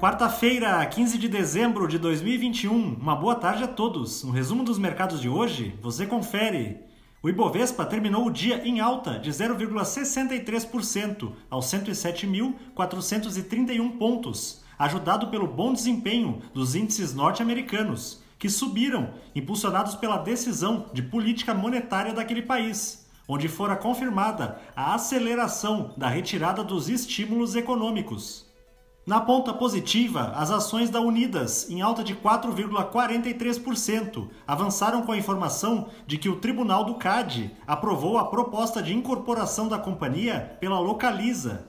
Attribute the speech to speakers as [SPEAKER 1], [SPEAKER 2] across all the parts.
[SPEAKER 1] Quarta-feira, 15 de dezembro de 2021. Uma boa tarde a todos. No resumo dos mercados de hoje, você confere. O Ibovespa terminou o dia em alta de 0,63% aos 107.431 pontos, ajudado pelo bom desempenho dos índices norte-americanos, que subiram, impulsionados pela decisão de política monetária daquele país, onde fora confirmada a aceleração da retirada dos estímulos econômicos. Na ponta positiva, as ações da Unidas, em alta de 4,43%, avançaram com a informação de que o Tribunal do CAD aprovou a proposta de incorporação da companhia pela Localiza.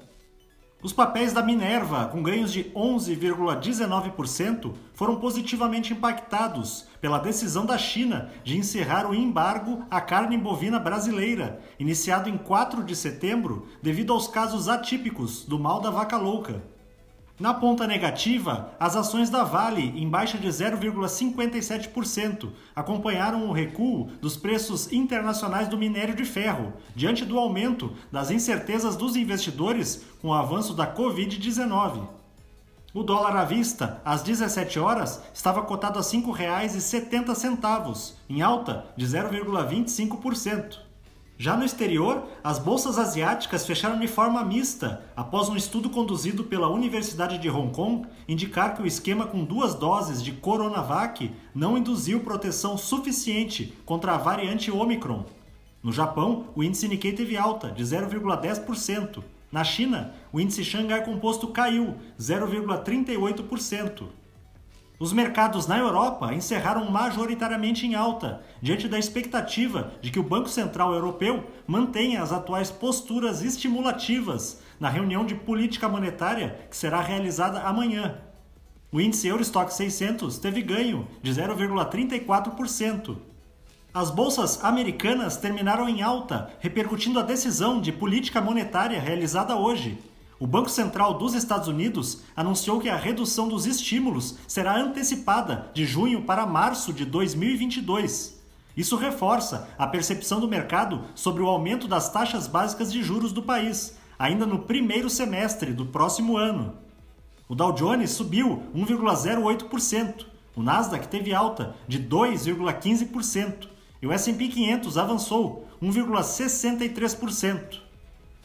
[SPEAKER 1] Os papéis da Minerva, com ganhos de 11,19%, foram positivamente impactados pela decisão da China de encerrar o embargo à carne bovina brasileira, iniciado em 4 de setembro, devido aos casos atípicos do mal da vaca louca. Na ponta negativa, as ações da Vale, em baixa de 0,57%, acompanharam o recuo dos preços internacionais do minério de ferro, diante do aumento das incertezas dos investidores com o avanço da Covid-19. O dólar à vista, às 17 horas, estava cotado a R$ 5,70, em alta de 0,25%. Já no exterior, as bolsas asiáticas fecharam de forma mista, após um estudo conduzido pela Universidade de Hong Kong indicar que o esquema com duas doses de Coronavac não induziu proteção suficiente contra a variante Omicron. No Japão, o índice Nikkei teve alta de 0,10%. Na China, o índice Xangai Composto caiu 0,38%. Os mercados na Europa encerraram majoritariamente em alta, diante da expectativa de que o Banco Central Europeu mantenha as atuais posturas estimulativas na reunião de política monetária que será realizada amanhã. O índice Eurostock 600 teve ganho de 0,34%. As bolsas americanas terminaram em alta, repercutindo a decisão de política monetária realizada hoje, o Banco Central dos Estados Unidos anunciou que a redução dos estímulos será antecipada de junho para março de 2022. Isso reforça a percepção do mercado sobre o aumento das taxas básicas de juros do país, ainda no primeiro semestre do próximo ano. O Dow Jones subiu 1,08%, o Nasdaq teve alta de 2,15% e o S&P 500 avançou 1,63%.